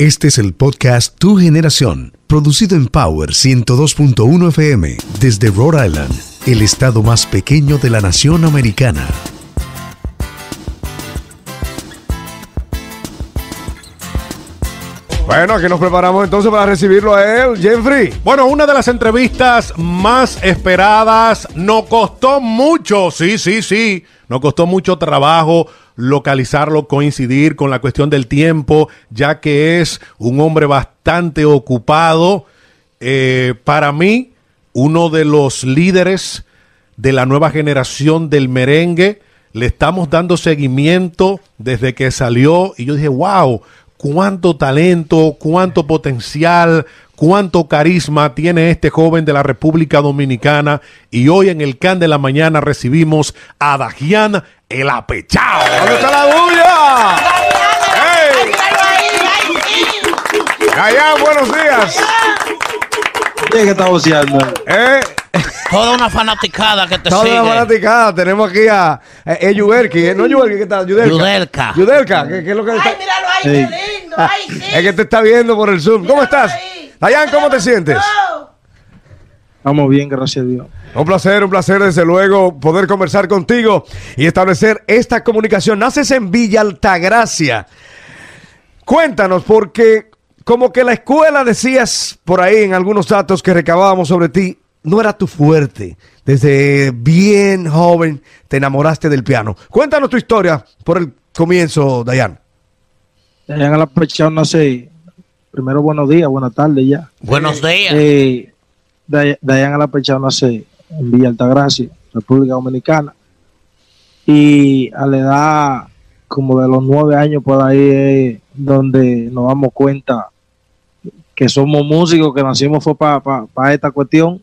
Este es el podcast Tu Generación, producido en Power 102.1 FM desde Rhode Island, el estado más pequeño de la nación americana. Bueno, aquí nos preparamos entonces para recibirlo a él, Jeffrey. Bueno, una de las entrevistas más esperadas. Nos costó mucho, sí, sí, sí. Nos costó mucho trabajo localizarlo, coincidir con la cuestión del tiempo, ya que es un hombre bastante ocupado. Eh, para mí, uno de los líderes de la nueva generación del merengue. Le estamos dando seguimiento desde que salió y yo dije, wow, cuánto talento, cuánto potencial, cuánto carisma tiene este joven de la República Dominicana. Y hoy en el Can de la Mañana recibimos a Dajian el Apechao. ¿Dónde está la bulla? ¡Hey! Dayan, buenos días. ¿Qué que está voceando? Eh, Toda una fanaticada que te toda sigue. la fanaticada. Tenemos aquí a eh, eh, eh, no Yudelki, ¿qué tal? Yudelka. Yudelka. Yudelka, ¿qué, qué es lo que Ay, está? míralo Sí. qué lindo. Ay, sí. Es que te está viendo por el Zoom. ¿Cómo estás? Dayan, ¿cómo te sientes? Estamos bien, gracias a Dios. Un placer, un placer desde luego poder conversar contigo y establecer esta comunicación. Naces en Villa Altagracia. Cuéntanos, porque como que la escuela decías por ahí en algunos datos que recabábamos sobre ti, no era tu fuerte. Desde bien joven te enamoraste del piano. Cuéntanos tu historia por el comienzo, Dayan. Dayan a la Pechao nace. Primero, buenos días, buenas tardes ya. Buenos días. Eh, Day- Dayan a la Pechao nace en Villa Altagracia, República Dominicana. Y a la edad como de los nueve años por ahí es donde nos damos cuenta que somos músicos, que nacimos fue para esta cuestión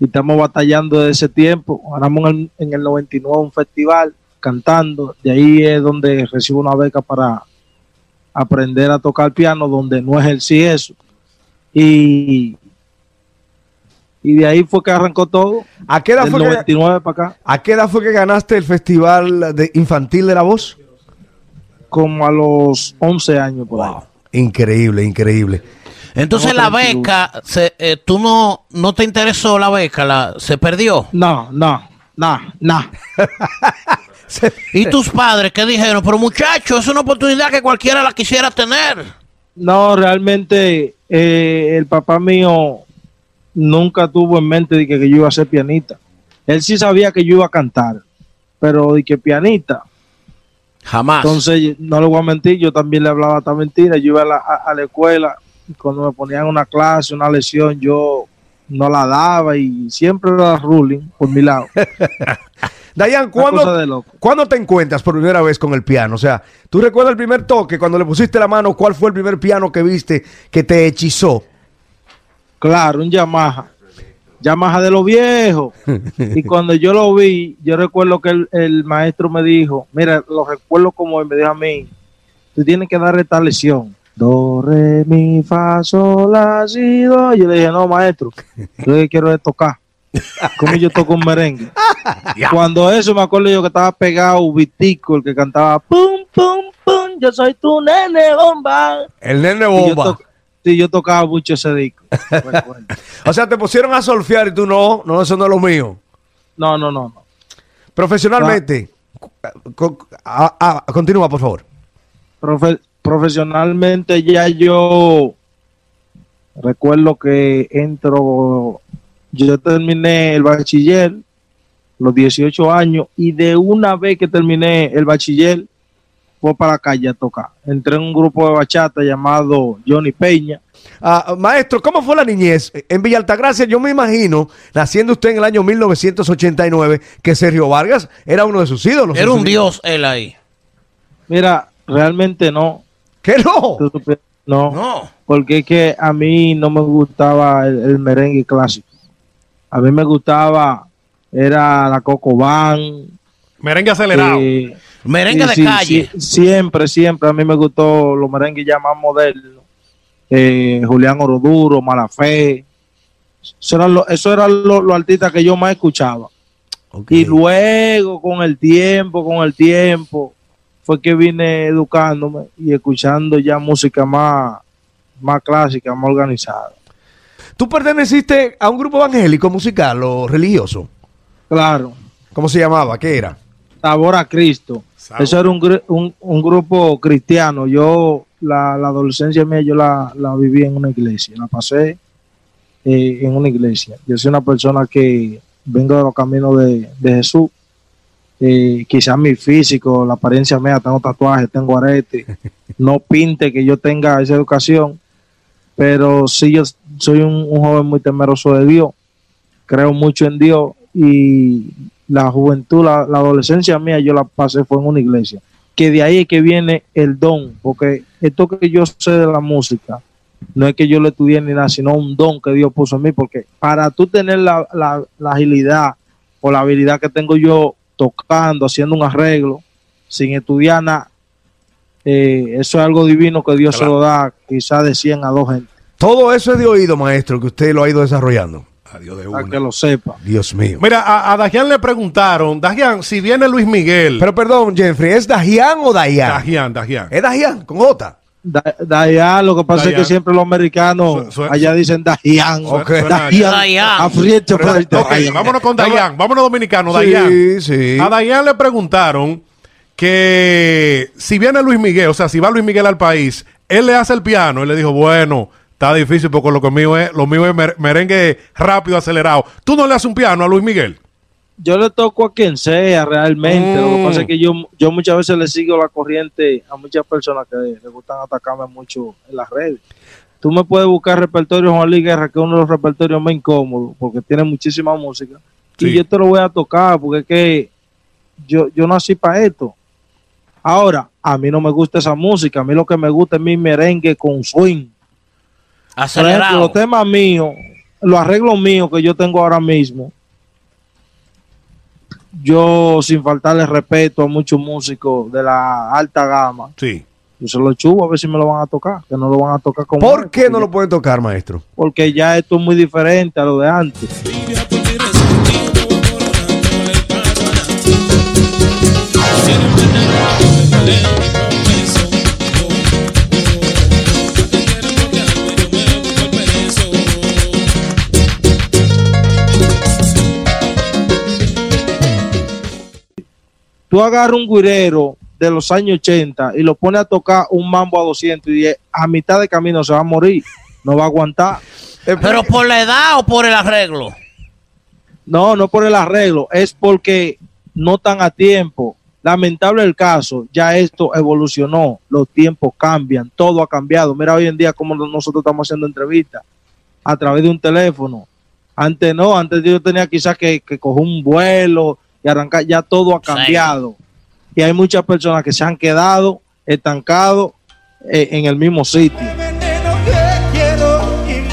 y estamos batallando desde ese tiempo. Ganamos en el, en el 99 un festival cantando, de ahí es donde recibo una beca para aprender a tocar piano, donde no ejercí eso. Y, y de ahí fue que arrancó todo, ¿A qué edad del fue que, 99 para acá, a qué edad fue que ganaste el festival de infantil de la voz? como a los 11 años por ahí. Increíble, increíble. Entonces la 31. beca, se, eh, tú no, no te interesó la beca, la, se perdió. No, no, no, no. ¿Y tus padres qué dijeron? Pero muchachos, es una oportunidad que cualquiera la quisiera tener. No, realmente eh, el papá mío nunca tuvo en mente de que, que yo iba a ser pianista. Él sí sabía que yo iba a cantar, pero de que pianista. Jamás. Entonces, no le voy a mentir, yo también le hablaba esta mentira. Yo iba a la, a- a la escuela y cuando me ponían una clase, una lección, yo no la daba y siempre era ruling por mi lado. Dayan, ¿cuándo. ¿cuándo te encuentras por primera vez con el piano? O sea, ¿tú recuerdas el primer toque cuando le pusiste la mano? ¿Cuál fue el primer piano que viste que te hechizó? Claro, un Yamaha. Yamaha de los viejos. Y cuando yo lo vi, yo recuerdo que el, el maestro me dijo, mira, lo recuerdo como él me dijo a mí, tú tienes que dar esta lección. Do, re, mi, fa, sol, la, si, do. Yo le dije, no, maestro, yo quiero tocar. Como yo toco un merengue. Cuando eso me acuerdo yo que estaba pegado Vitico, el que cantaba pum, pum, pum, yo soy tu nene bomba. El nene bomba. sí, yo tocaba mucho ese disco. O sea, te pusieron a solfear y tú no, no, eso no es lo mío. No, no, no, no. Profesionalmente, co- a- a- continúa, por favor. Profe- profesionalmente ya yo recuerdo que entro, yo terminé el bachiller, los 18 años, y de una vez que terminé el bachiller, fue para la calle a tocar. Entré en un grupo de bachata llamado Johnny Peña. Ah, maestro, ¿cómo fue la niñez? En Villa Altagracia, yo me imagino, naciendo usted en el año 1989, que Sergio Vargas era uno de sus ídolos. Era un dios él ahí. Mira, realmente no. ¿Qué no? No, No. porque es que a mí no me gustaba el, el merengue clásico. A mí me gustaba, era la Coco Van. Merengue acelerado. eh, Merengue sí, de sí, calle. sí, siempre, siempre a mí me gustó los merengues ya más modernos. Eh, Julián Oroduro, Malafé. Eso eran los eso eran los los artistas que yo más escuchaba. Y luego, con el tiempo, con el tiempo, fue que vine educándome y escuchando ya música más, más clásica, más organizada. ¿Tú perteneciste a un grupo evangélico musical o religioso? Claro, ¿Cómo se llamaba? ¿Qué era? Sabor a Cristo. Sabor. Eso era un, un, un grupo cristiano. Yo, la, la adolescencia mía, yo la, la viví en una iglesia. La pasé eh, en una iglesia. Yo soy una persona que vengo de los caminos de, de Jesús. Eh, quizás mi físico, la apariencia mía, tengo tatuajes, tengo arete. No pinte que yo tenga esa educación. Pero sí, yo soy un, un joven muy temeroso de Dios. Creo mucho en Dios y la juventud, la, la adolescencia mía, yo la pasé fue en una iglesia. Que de ahí es que viene el don, porque esto que yo sé de la música, no es que yo lo estudié ni nada, sino un don que Dios puso en mí, porque para tú tener la, la- la agilidad o la habilidad que tengo yo tocando, haciendo un arreglo, sin estudiar nada, eh, eso es algo divino que Dios se lo da quizás de 100 a 2 gente, Todo eso es de oído, maestro, que usted lo ha ido desarrollando. Adiós de para una. que lo sepa. Dios mío. Mira, a, a Dajian le preguntaron, Dajian, si viene Luis Miguel. Pero perdón, Jeffrey, ¿es Dajian o Dayan? Dajian, Dajian. ¿Es Dajian con J? Da- Dayan, lo que pasa es que siempre los americanos Su- su- allá dicen Dayan. Ok. Dayan. Dayan. Pero, ok, Dayan. vámonos con Dayan, vámonos dominicano, Sí, Dayan. sí. A Dayan le preguntaron que si viene Luis Miguel, o sea, si va Luis Miguel al país, él le hace el piano. Él le dijo, bueno, está difícil porque lo que mío es, lo mío es mer- merengue rápido, acelerado. ¿Tú no le haces un piano a Luis Miguel? Yo le toco a quien sea realmente. Lo que pasa es que yo, yo muchas veces le sigo la corriente a muchas personas que les gustan atacarme mucho en las redes. Tú me puedes buscar repertorio Juan Luis Guerra, que es uno de los repertorios más incómodos, porque tiene muchísima música. Sí. Y yo te lo voy a tocar, porque es que yo, yo nací para esto. Ahora, a mí no me gusta esa música. A mí lo que me gusta es mi merengue con swing. Por ejemplo, Acelerado. los temas míos, los arreglos míos que yo tengo ahora mismo, yo sin faltarle respeto a muchos músicos de la alta gama, Sí. yo se lo chubo a ver si me lo van a tocar, que no lo van a tocar como ¿Por qué no lo pueden tocar, maestro? Porque ya esto es muy diferente a lo de antes. Tú agarras un guirero de los años 80 y lo pones a tocar un mambo a 200 y a mitad de camino se va a morir, no va a aguantar. Pero por la edad o por el arreglo. No, no por el arreglo, es porque no están a tiempo. Lamentable el caso, ya esto evolucionó, los tiempos cambian, todo ha cambiado. Mira hoy en día cómo nosotros estamos haciendo entrevistas a través de un teléfono. Antes no, antes yo tenía quizás que, que coger un vuelo y arrancar, ya todo ha Sí. cambiado. Y hay muchas personas que se han quedado estancados eh, en el mismo sitio. veneno quiero y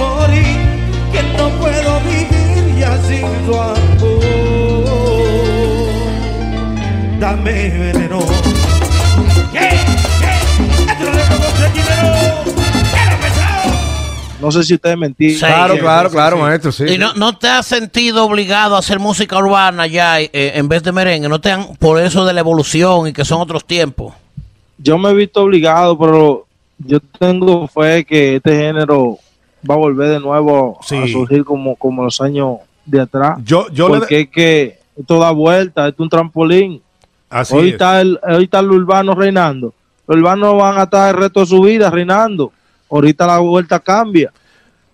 No sé si ustedes me entienden. Sí. Claro, sí, claro, sí, claro, sí. maestro, sí. Y no, no te has sentido obligado a hacer música urbana ya eh, en vez de merengue. No te han, por eso de la evolución y que son otros tiempos. yo me he visto obligado, pero yo tengo fe que este género va a volver de nuevo Sí. a surgir como, como los años de atrás. Yo, yo porque le. es que esto da vuelta, esto es un trampolín. Así hoy, es. está el, hoy está lo urbano reinando. Los urbanos van a estar el resto de su vida reinando. Ahorita la vuelta cambia.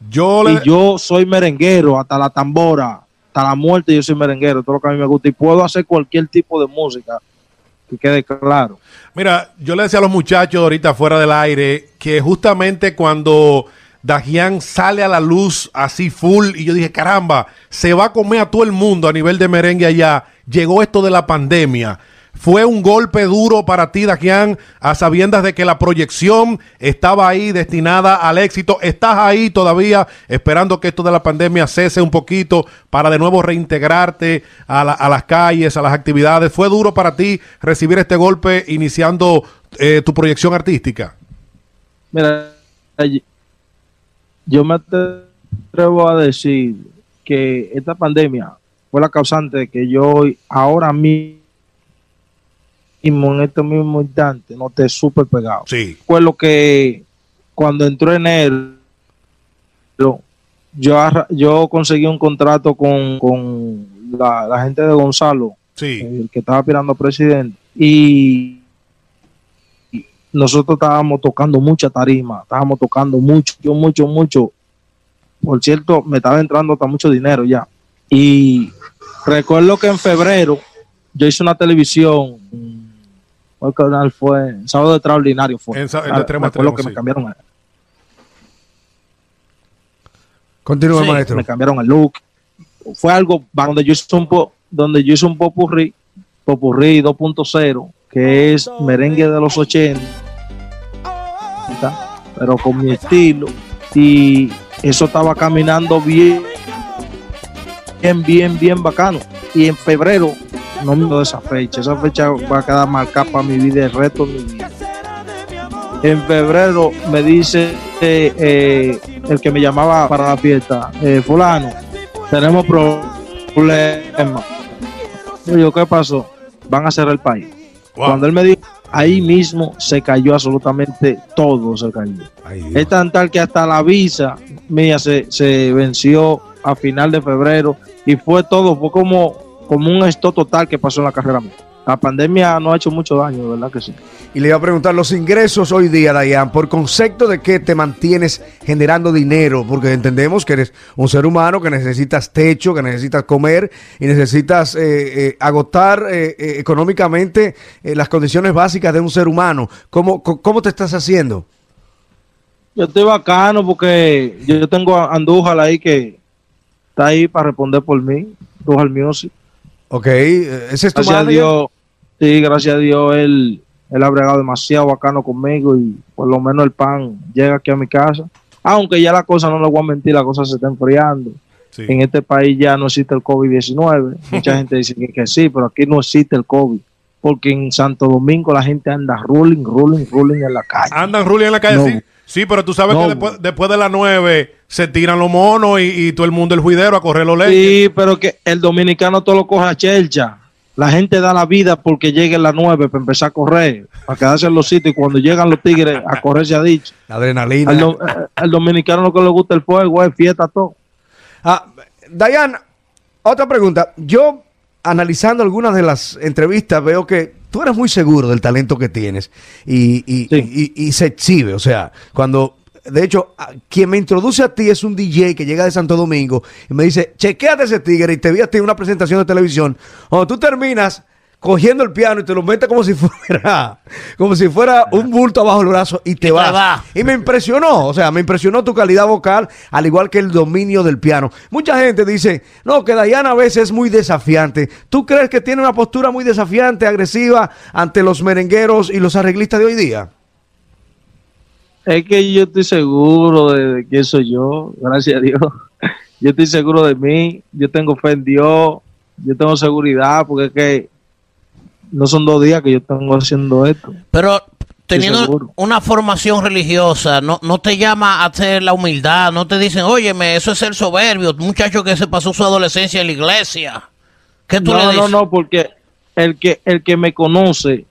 Yo le. Y yo soy merenguero, hasta la tambora, hasta la muerte yo soy merenguero, todo lo que a mí me gusta. Y puedo hacer cualquier tipo de música, que quede claro. Mira, yo le decía a los muchachos ahorita fuera del aire que justamente cuando Dajian sale a la luz así full y yo dije, caramba, se va a comer a todo el mundo a nivel de merengue allá, llegó esto de la pandemia. Fue un golpe duro para ti, Dajian, a sabiendas de que la proyección estaba ahí destinada al éxito. Estás ahí todavía esperando que esto de la pandemia cese un poquito para de nuevo reintegrarte a, la- a las calles, a las actividades. ¿Fue duro para ti recibir este golpe iniciando eh, tu proyección artística? Mira, yo me atrevo a decir que esta pandemia fue la causante de que yo ahora mismo, en este mismo instante, no esté súper pegado. Sí. Fue lo que cuando entró enero, yo, arra- yo conseguí un contrato con, con la, la gente de Gonzalo, Sí. el que estaba aspirando a presidente, y y nosotros estábamos tocando mucha tarima, estábamos tocando mucho, mucho, mucho. Por cierto, me estaba entrando hasta mucho dinero ya. Y recuerdo que en febrero yo hice una televisión, ¿cuál canal fue? Sábado Extraordinario fue. En Extremo acuerdo Extremo, que sí. me cambiaron, el- Continúa, Sí, maestro. me cambiaron el look. Fue algo donde yo hice un po, donde yo hice un popurrí, popurrí 2.0, que es merengue de los 80, pero con mi estilo. Y eso estaba caminando bien, bien, bien, bien bacano. Y en febrero, no me de esa fecha, esa fecha va a quedar marcada para mi vida el resto de mi vida. En febrero me dice eh, eh, el que me llamaba para la fiesta, eh, fulano, tenemos pro- problemas. Yo digo, ¿qué pasó? Van a cerrar el país. Wow. Cuando él me dijo, ahí mismo se cayó absolutamente todo, se cayó. Ay. Es tan tal que hasta la visa mía se, se venció a final de febrero y fue todo, fue como, como un esto total que pasó en la carrera mía. La pandemia no ha hecho mucho daño, verdad que sí. Y le iba a preguntar los ingresos hoy día, Dayan, por concepto de que te mantienes generando dinero, porque entendemos que eres un ser humano, que necesitas techo, que necesitas comer y necesitas eh, eh, agotar eh, eh, económicamente eh, las condiciones básicas de un ser humano. ¿Cómo, ¿Cómo te estás haciendo? Yo estoy bacano porque yo tengo a Andújar ahí que está ahí para responder por mí. Andújar Music. Ok, eh, ese es tu Gracias a? Dios, sí, gracias a Dios, él, él ha bregado demasiado bacano conmigo y por lo menos el pan llega aquí a mi casa. Aunque ya la cosa, no le voy a mentir, la cosa se está enfriando. Sí. En este país ya no existe el COVID-19. Mucha gente dice que, que sí, pero aquí no existe el COVID. Porque en Santo Domingo la gente anda rolling, rolling, rolling en la calle. Andan Ruli en la calle, No. sí. Sí, pero tú sabes No. que después, después de las nueve se tiran los monos y, y todo el mundo el juidero a correr los leyes. Sí, pero que el dominicano todo lo coge a chelcha. La gente da la vida porque lleguen las nueve para empezar a correr, para quedarse en los sitios y cuando llegan los tigres a correr se ha dicho. La adrenalina. Al, eh, al dominicano lo que le gusta el fuego es fiesta todo. Ah, Dayan, otra pregunta. Yo, analizando algunas de las entrevistas, veo que tú eres muy seguro del talento que tienes y, y- Sí. y- y se exhibe. O sea, cuando, de hecho, quien me introduce a ti es un DJ que llega de Santo Domingo y me dice, chequeate ese tigre y te vi a ti en una presentación de televisión. Cuando tú terminas cogiendo el piano y te lo metes como si fuera como si fuera un bulto abajo del brazo y te vas. va. Y me impresionó, o sea, me impresionó tu calidad vocal, al igual que el dominio del piano. Mucha gente dice, no, que Dayana a veces es muy desafiante. ¿Tú crees que tiene una postura muy desafiante, agresiva ante los merengueros y los arreglistas de hoy día? Es que yo estoy seguro de, de quién soy yo, gracias a Dios. Yo estoy seguro de mí, yo tengo fe en Dios, yo tengo seguridad, porque es que no son dos días que yo tengo haciendo esto. Pero teniendo una formación religiosa, no, no te llama a hacer la humildad, no te dicen, óyeme, eso es el soberbio, muchacho que se pasó su adolescencia en la iglesia. ¿Qué tú le No, no, dices? no, porque el que, el que me conoce,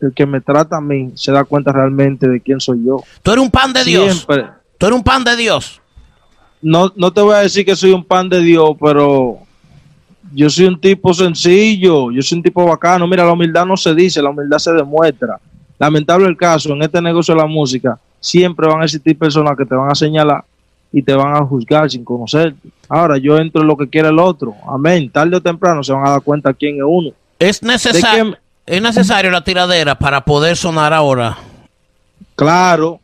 el que me trata a mí, se da cuenta realmente de quién soy yo. Tú eres un pan de Dios. Siempre. Tú eres un pan de Dios. No, no te voy a decir que soy un pan de Dios, pero yo soy un tipo sencillo, yo soy un tipo bacano. Mira, la humildad no se dice, la humildad se demuestra. Lamentable el caso, en este negocio de la música, siempre van a existir personas que te van a señalar y te van a juzgar sin conocerte. Ahora, yo entro en lo que quiere el otro. Amén. Tarde o temprano se van a dar cuenta quién es uno. Es necesario, es necesario la tiradera para poder sonar ahora. Claro,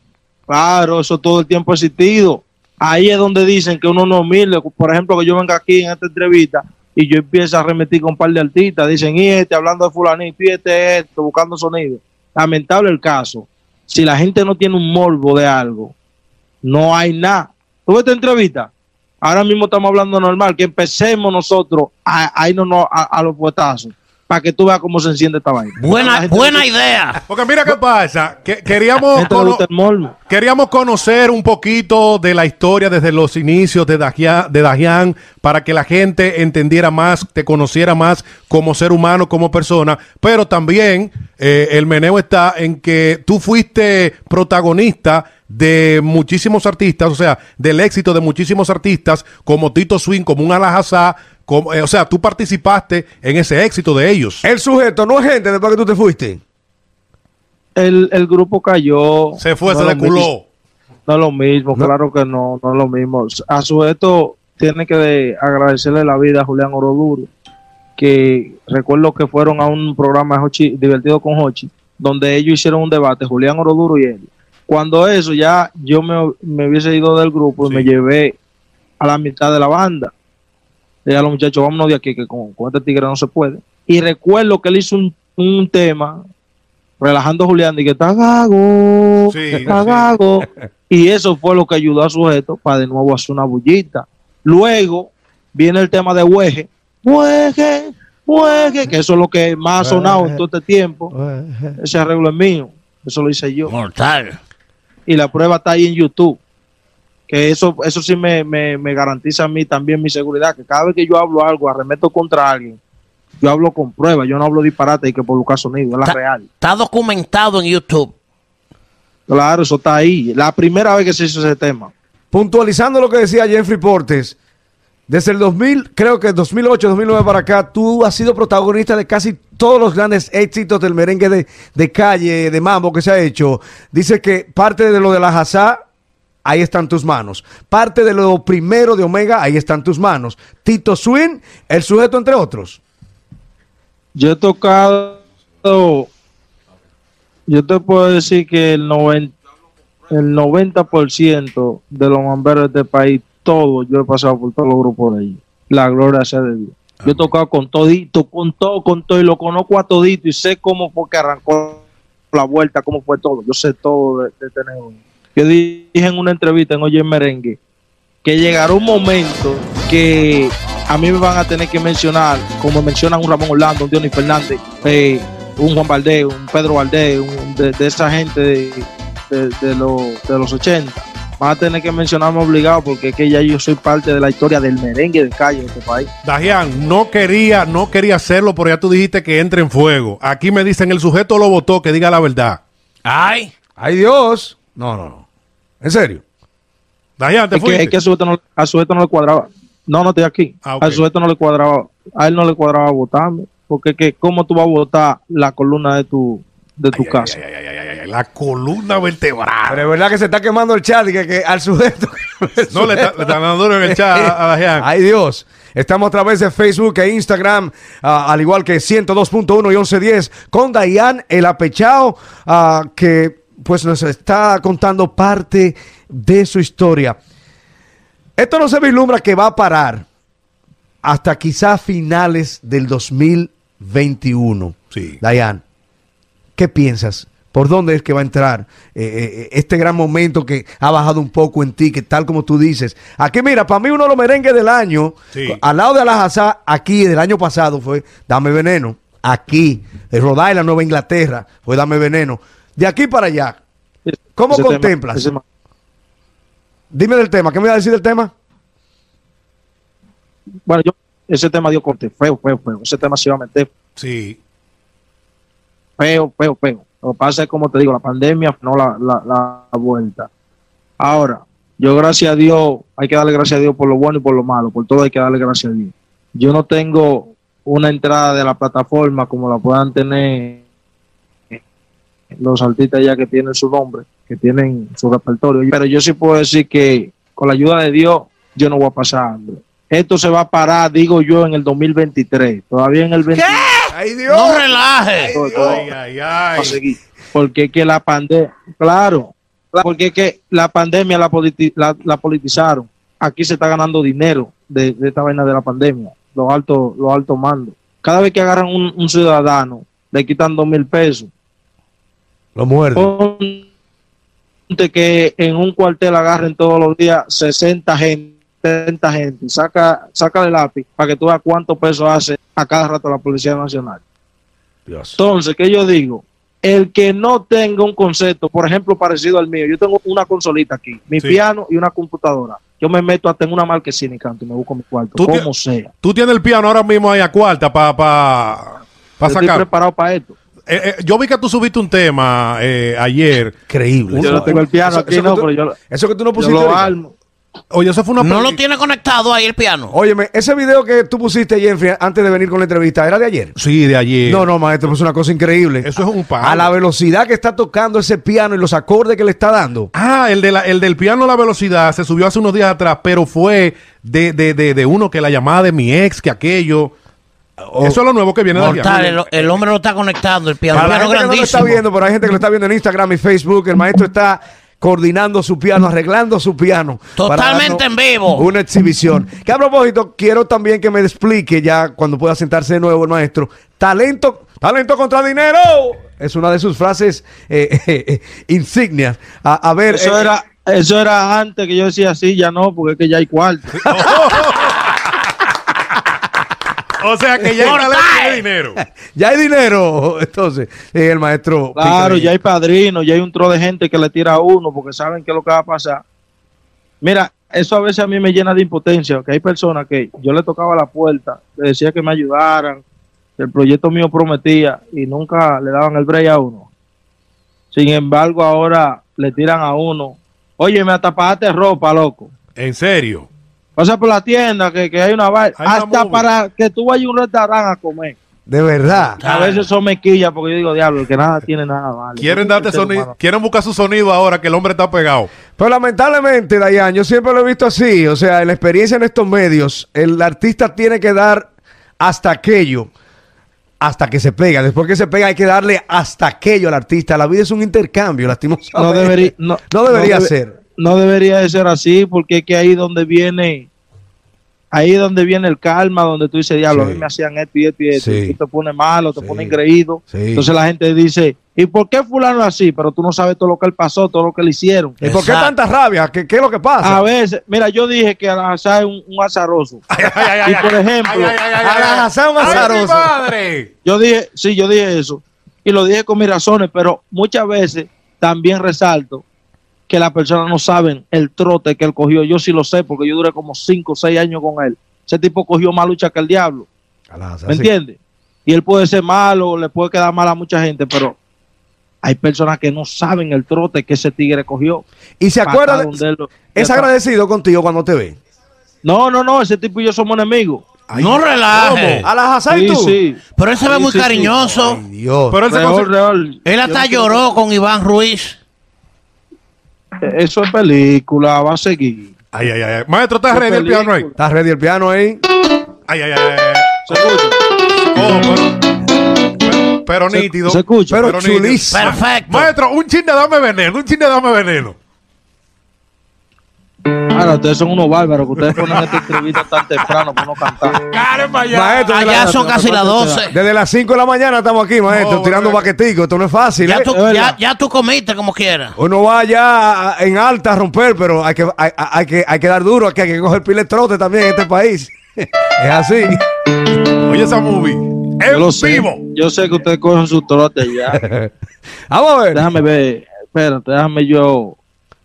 claro, eso todo el tiempo ha existido. Ahí es donde dicen que uno no humilde. Por ejemplo, que yo venga aquí en esta entrevista y yo empiezo a remitir con un par de artistas. Dicen, y este hablando de fulanito, y este esto, buscando sonido. Lamentable el caso. Si la gente no tiene un morbo de algo, no hay nada. ¿Tú ves esta entrevista? Ahora mismo estamos hablando normal, que empecemos nosotros a, a irnos no- a, a los puestazos, para que tú veas cómo se enciende esta vaina. Buena, buena idea. Porque mira qué pasa, que queríamos, cono- queríamos conocer un poquito de la historia desde los inicios de Dajian, de Dajian para que la gente entendiera más, te conociera más como ser humano, como persona, pero también eh, el meneo está en que tú fuiste protagonista de muchísimos artistas, o sea, del éxito de muchísimos artistas, como Tito Swing, como un Alajazá, como, eh, o sea, tú participaste en ese éxito de ellos. El sujeto no es gente después que tú te fuiste. El, el grupo cayó. Se fue, no se es le lo mismo, culó. No es lo mismo, No. claro que no, no es lo mismo. A su esto tiene que de- agradecerle la vida a Julián Oroduro, que recuerdo que fueron a un programa de Hochi, divertido con Hochi, donde ellos hicieron un debate, Julián Oroduro y él. Cuando eso ya yo me, me hubiese ido del grupo y me llevé a la mitad de la banda. Le a los muchachos, vámonos de aquí, que con, con este tigre no se puede. Y recuerdo que él hizo un, un tema relajando a Julián y que está gago, Sí, está sí. gago. Y eso fue lo que ayudó a sujeto para de nuevo hacer una bullita. Luego viene el tema de Hueje. Hueje, Hueje, que eso es lo que más ha sonado en todo este tiempo. Ese arreglo es mío. Eso lo hice yo. Mortal. Y la prueba está ahí en YouTube. Que eso, eso sí me, me, me garantiza a mí también mi seguridad. Que cada vez que yo hablo algo, arremeto contra alguien, yo hablo con pruebas. Yo no hablo disparate y que por buscar sonido. Es la real. Está documentado en YouTube. Claro, eso está ahí. La primera vez que se hizo ese tema. Puntualizando lo que decía Jeffrey Portes, desde el 2000, creo que 2008, 2009 para acá, tú has sido protagonista de casi todos los grandes éxitos del merengue de, de calle, de mambo que se ha hecho. Dice que parte de lo de la Hazá, ahí están tus manos. Parte de lo primero de Omega, ahí están tus manos. Tito Swing, el sujeto entre otros. Yo he tocado, yo te puedo decir que el 90, el 90% de los mamberos de este país, todo, yo he pasado por todos los grupos de ellos. La gloria sea de Dios. Yo he tocado con todito, con todo, con todo, y lo conozco a todito y sé cómo fue que arrancó la vuelta, cómo fue todo. Yo sé todo de, de este negocio. Yo dije en una entrevista en Oye Merengue que llegará un momento que a mí me van a tener que mencionar, como mencionan un Ramón Orlando, un Dionis Fernández, eh, un Juan Valdés, un Pedro Valdés, un- de, de esa gente de, de- de los 80. Van a tener que mencionarme obligado porque es que ya yo soy parte de la historia del merengue de calle de este país. Dajian, no quería, no quería hacerlo, pero ya tú dijiste que entre en fuego. Aquí me dicen el sujeto lo votó, que diga la verdad. Ay. ¡Ay Dios! No, no, no. ¿En serio? Dajian, te Es que, fuiste. es que a sujeto no, a sujeto no le cuadraba. No, no estoy aquí. Ah. A sujeto no le cuadraba. A él no le cuadraba votarme. Porque que, ¿cómo tú vas a votar la columna de tu, de tu Ay, casa? ay, ay, ay, ay, ay, la columna vertebral. Pero es verdad que se está quemando el chat y que, que al sujeto. No, le, está- le están dando duro en el chat a, a. Ay Dios. Estamos a través de Facebook e Instagram, ah, al igual que 102.1 y 1110, con Dayan el apechao, ah, que pues nos está contando parte de su historia. Esto no se vislumbra que va a parar hasta quizá finales del 2021. Sí. Dayan, ¿qué piensas? ¿Por dónde es que va a entrar eh, eh, este gran momento que ha bajado un poco en ti, que tal como tú dices? Aquí, mira, para mí uno de los merengues del año, Sí. al lado de Alajazá, aquí del año pasado fue Dame Veneno. Aquí, de Rhode Island, Nueva Inglaterra, fue Dame Veneno. De aquí para allá, ¿cómo Ese contemplas? Dime del tema, ¿qué me vas a decir del tema? bueno, yo, ese tema dio corte, feo, feo, feo. Ese tema se iba a meter Sí. Feo, feo, feo. Lo que pasa es, como te digo, la pandemia no la, la, la vuelta. Ahora, yo gracias a Dios, hay que darle gracias a Dios por lo bueno y por lo malo, por todo hay que darle gracias a Dios. Yo no tengo una entrada de la plataforma como la puedan tener los artistas ya que tienen su nombre, que tienen su repertorio. Pero yo sí puedo decir que con la ayuda de Dios, yo no voy a pasar hambre. Esto se va a parar, digo yo, en el 2023. Todavía en el 20 ¡Ay, Dios! No relaje. Ay, ay, ay. seguir. Porque es que la pandemia, claro, porque es que la pandemia la, politi- la, la politizaron. Aquí se está ganando dinero de, de esta vaina de la pandemia, los altos, los altos mandos. Cada vez que agarran un, un ciudadano, le quitan dos mil pesos. Lo muerde. Ponte que en un cuartel agarren todos los días 60 gente, 70 gente. Saca, saca el lápiz para que tú veas cuántos pesos hace a cada rato la Policía Nacional. Dios. Entonces, ¿qué yo digo? El que no tenga un concepto, por ejemplo, parecido al mío, yo tengo una consolita aquí, mi Sí. piano y una computadora. yo me meto hasta en una marquesina y canto y me busco mi cuarto, Tú como sea. Tú tienes el piano ahora mismo ahí a cuarta para pa, pa Yo estoy sacar. preparado para esto. Eh, eh, yo vi que tú subiste un tema eh, ayer. Increíble. Yo no tengo el piano aquí, que no, tú- pero yo, eso que tú no yo pusiste. lo ahorita. armo. Oye, eso fue una No lo tiene conectado ahí el piano. Óyeme, ese video que tú pusiste, Jeffrey, antes de venir con la entrevista, ¿era de ayer? Sí, de ayer. No, no, maestro, pues es una cosa increíble. Eso es un palo. A la velocidad que está tocando ese piano y los acordes que le está dando. Ah, el, de la- el del piano a la velocidad se subió hace unos días atrás, pero fue de, de, de, de uno que la llamada de mi ex, que aquello. Oh. Eso es lo nuevo que viene de Mortal, allá. el, el hombre lo está conectando, el piano, el piano no lo está viendo, pero hay gente que lo está viendo en Instagram y Facebook. El maestro está coordinando su piano, arreglando su piano. Totalmente en vivo. Una exhibición. Que a propósito, quiero también que me explique ya cuando pueda sentarse de nuevo el maestro. Talento, talento contra dinero. Es una de sus frases eh, eh, eh, insignias. A, a ver, Eso eh, era, eso era antes que yo decía así, ya no, porque es que ya hay cuarto. O sea que ya hay dinero. ya hay dinero. Entonces, eh, el maestro. Claro, ya hay padrino, ya hay un tro de gente que le tira a uno porque saben qué es lo que va a pasar. Mira, eso a veces a mí me llena de impotencia, que hay personas que yo le tocaba la puerta, le decía que me ayudaran, que el proyecto mío prometía y nunca le daban el break a uno. Sin embargo, ahora le tiran a uno. Oye, me atapaste ropa, loco. En serio. Pasa por la tienda que, que hay una vaina. Una Hasta para que tú vayas a un restaurante a comer. De verdad. A veces son mequillas porque yo digo, diablo, el que nada tiene nada vale. Quieren darte sonido, humano- quieren buscar su sonido ahora que el hombre está pegado. Pero lamentablemente, Dayan, yo siempre lo he visto así. O sea, en la experiencia en estos medios, el artista tiene que dar hasta aquello, hasta que se pega. Después que se pega, hay que darle hasta aquello al artista. La vida es un intercambio, lastimosamente. no debería, no, No debería debe- ser. No debería de ser así, porque es que ahí donde viene, ahí es donde viene el calma, donde tú dices, diablo, Sí. a mí me hacían esto y esto y esto, Sí. y tú te pones malo, te Sí. pones engreído. Sí. Entonces la gente dice, ¿y por qué fulano es así? Pero tú no sabes todo lo que él pasó, todo lo que le hicieron. ¿Y por qué tanta rabia? ¿Qué, qué es lo que pasa? A veces, mira, yo dije que Al-Azhar es un, un azaroso. y por ejemplo, Al-Azhar es un azaroso. padre! yo dije, sí, yo dije eso. Y lo dije con mis razones, pero muchas veces también resalto que las personas no saben el trote que él cogió. Yo sí lo sé, porque yo duré como 5 o 6 años con él. Ese tipo cogió más lucha que el diablo. ¿Me entiendes? Y él puede ser malo, le puede quedar mal a mucha gente, pero hay personas que no saben el trote que ese tigre cogió. Y se acuerda, de es agradecido contigo cuando te ve. No, no, no, ese tipo y yo somos enemigos. no relaje. Al-Azhar y Sí, tú. sí. Pero él se ve Sí, muy sí, sí. cariñoso. Ay, Dios. Pero él se Real, consi- real. Él hasta lloró con Iván Ruiz. Eso es película, va a seguir. Ay, ay, ay. Maestro, ¿estás ready el piano ahí? película. ¿Estás ready el piano ahí? Ay, ay, ay. ay. ¿Se escucha? Oh, pero, pero Se- nítido. se escucha. Pero nítido. chulísimo. Perfecto. Maestro, un chin de dame veneno, un chin de dame veneno. Ahora, ustedes son unos bárbaros que ustedes ponen esta entrevista tan temprano para no cantar. Caramba, ya. Maestro, Allá la- son casi las 12. desde las 5 de la mañana estamos aquí, maestro, No, tirando bueno. baquetico. Esto no es fácil, Ya ¿eh? tú, ya, ya tú comiste como quieras. Uno va allá a- en alta a romper, pero hay que, hay, hay que, hay que dar duro, aquí hay que coger pile trote también en este país. es así. Oye, esa movie. Yo lo En sé. vivo. Yo sé que ustedes cogen su trote ya. Vamos a ver. déjame ver. Espérate, déjame yo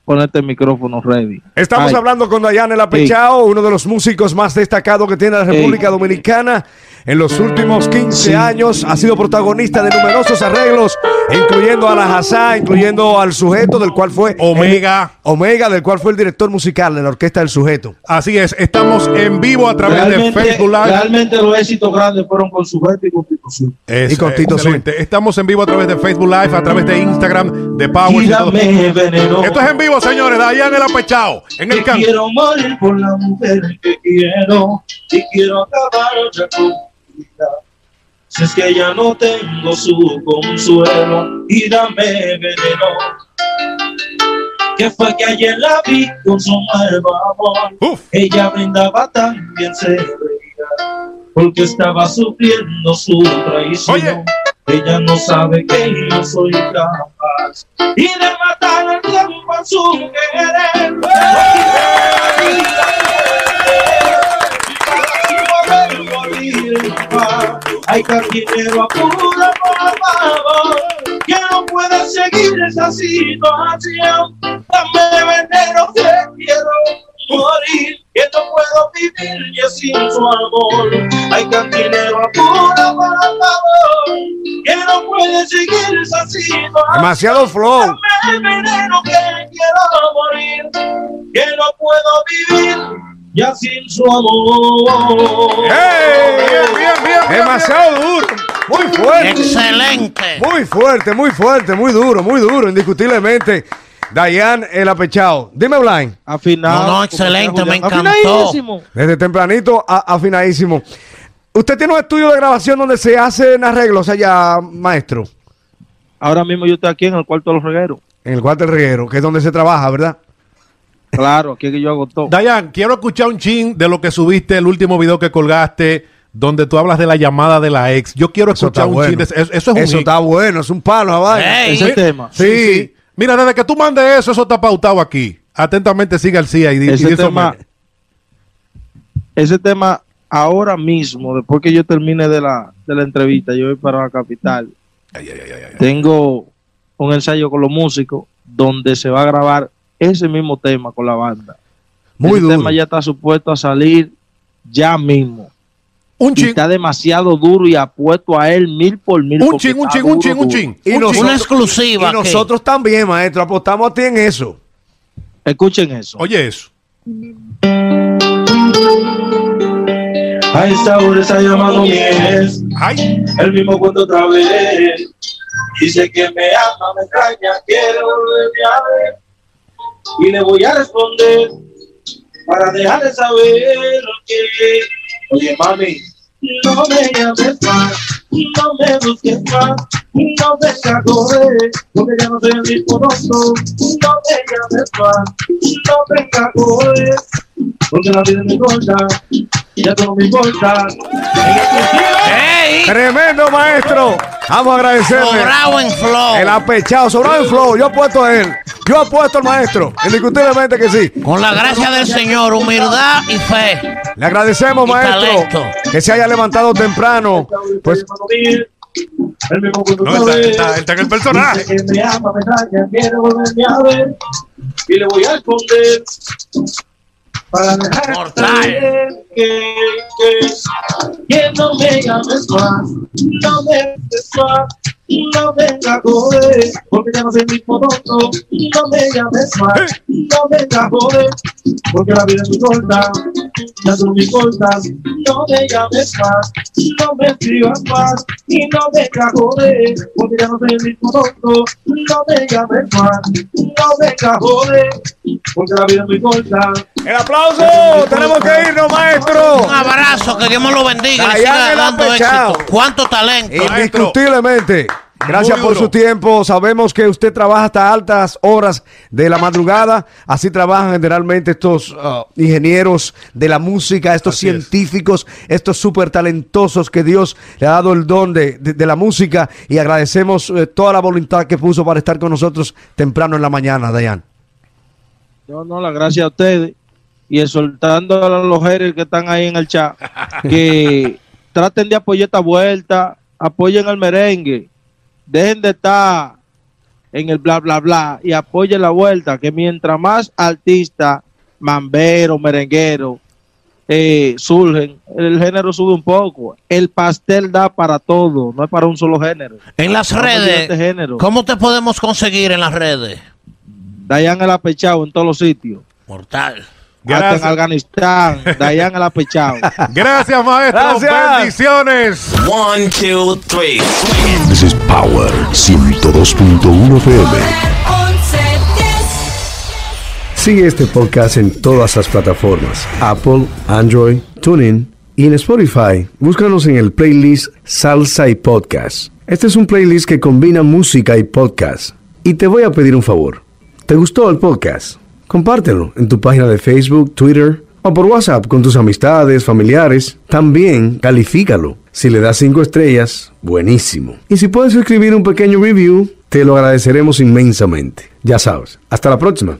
ponerte el micrófono ready. Estamos Ay, hablando con Dayan El Apechao, uno de los músicos más destacados que tiene la República. Dominicana. En los últimos 15 Sí. años ha sido protagonista de numerosos arreglos, incluyendo a la Hazá, incluyendo al sujeto del cual fue Omega. Omega, del cual fue el director musical de la orquesta del sujeto. Así es, estamos en vivo a través de Facebook Live. realmente los éxitos grandes fueron con sujeto y constitución. Es, Y con Tito excelente. Estamos en vivo a través de Facebook Live, a través de Instagram, de Power. Y dame veneno. Esto es en vivo, señores. Dayan el apechao. En el canto. quiero morir por la mujer que quiero y quiero acabar ya con vida. Si es que ya no tengo su consuelo y dame veneno. Que fue que ayer la vi con su nuevo amor. Uf. Ella brindaba tan bien se reía porque estaba sufriendo su traición. Oye. Ella no sabe que yo soy capaz y de matar el tiempo a su querer. Hay cartinero apura por favor, que no puede seguir esa situación. Dame veneno que quiero morir. sin su amor. Hay cantinero apura para favor, que no puede seguir esa situación. Demasiado flow. Dame veneno que quiero morir, que no puedo vivir ya sin su amor. ¡Ey! Bien, bien, bien, bien, Demasiado duro. Muy fuerte. Excelente. Muy fuerte, muy fuerte, muy duro, muy duro, indiscutiblemente. Dayan el apechado. Dime, Blind. Afinado. No, no, excelente, me encantó. Afinadísimo. Desde tempranito a- afinadísimo. ¿Usted tiene un estudio de grabación donde se hacen arreglos allá, maestro? Ahora mismo yo estoy aquí en el cuarto de los regueros. En el cuarto del reguero, que es donde se trabaja, ¿verdad? Claro, aquí es que yo hago todo. Dayan, quiero escuchar un chin de lo que subiste, el último video que colgaste, donde tú hablas de la llamada de la ex. Yo quiero Eso escuchar un bueno. chin de eso. Eso es un Eso hit. está bueno, es un palo. Ey. Ese tema. Sí. Mira, desde que tú mandes eso, eso está pautado aquí. Atentamente sigue García y, di- y Ese tema, ese tema ahora mismo, después que yo termine de la, de la entrevista, yo voy para la capital. Tengo un ensayo con los músicos donde se va a grabar ese mismo tema con la banda. Muy ese duro. tema ya está supuesto a salir ya mismo. Un Y chin, está demasiado duro y apuesto a él mil por mil. un porque chin, un está chin, un duro, chin, un duro. chin. Y un nosotros-. Una exclusiva. Y que- nosotros también, maestro, apostamos a ti en eso. Escuchen eso. Oye eso. A esta hora está llamando mi ex, Ay, el mismo cuento otra vez. Dice que me ama, me extraña, quiere volverme a ver. Y le voy a responder para dejarle saber que, oye mami, no me llames más, no me busques más, no me correr, porque ya no soy el mismo tonto. No me llames más, no me correr, porque la vida me corta, ya todo me importa. ¡Ey! Tremendo, maestro. Vamos a agradecerle. Sobrado en flow. El apechado, sobrado en flow. Yo apuesto a él. Yo apuesto al maestro. Indiscutiblemente que sí. Con la gracia del Señor, humildad y fe. Le agradecemos, Y maestro, talento. que se haya levantado temprano. Pues no, está, está- está en el personaje. Y le voy a responder para dejar Mortal. que, que, que no me llames más, no me busques más, no me joder, porque ya no soy mismo tonto, no me llames más, no me joder, porque la vida es muy corta, ya son mis cortas, no me llames más, no me escribas más, y no me joder, porque ya no soy mismo tonto, no me llames más, no me joder, porque la vida es muy corta. El aplauso. Tenemos que irnos, maestro. Un abrazo, que Dios me lo bendiga y le Allá siga en el dando éxito. ¿Cuánto talento? Indiscutiblemente. Gracias por su tiempo. Sabemos que usted trabaja hasta altas horas de la madrugada. Así trabajan generalmente estos ah, ingenieros de la música, estos Así es. científicos, estos súper talentosos que Dios le ha dado el don de, de- de la música. Y agradecemos eh, toda la voluntad que puso para estar con nosotros temprano en la mañana, Dayan. No, no, la gracias a ustedes y exhortando a los haters que están ahí en el chat que traten de apoyar esta vuelta, apoyen al merengue, dejen de estar en el bla bla bla y apoyen la vuelta, que mientras más artistas, mamberos, merengueros eh, surgen, el género sube un poco. El pastel da para todo, no es para un solo género. En las este redes, género. ¿cómo te podemos conseguir en las redes? Dayan el apechado en todos los sitios. Mortal. Hasta Gracias. en Afganistán, Dayan el apechado. Gracias, maestro. Gracias. Bendiciones. One, two, three. This is Power 102.1 FM. Sigue este podcast en todas las plataformas: Apple, Android, TuneIn y en Spotify. Búscanos en el playlist Salsa y Podcast. Este es un playlist que combina música y podcast. Y te voy a pedir un favor. ¿Te gustó el podcast? Compártelo en tu página de Facebook, Twitter o por WhatsApp con tus amistades, familiares. También califícalo. Si le das cinco estrellas, buenísimo. Y si puedes escribir un pequeño review, te lo agradeceremos inmensamente. Ya sabes. Hasta la próxima.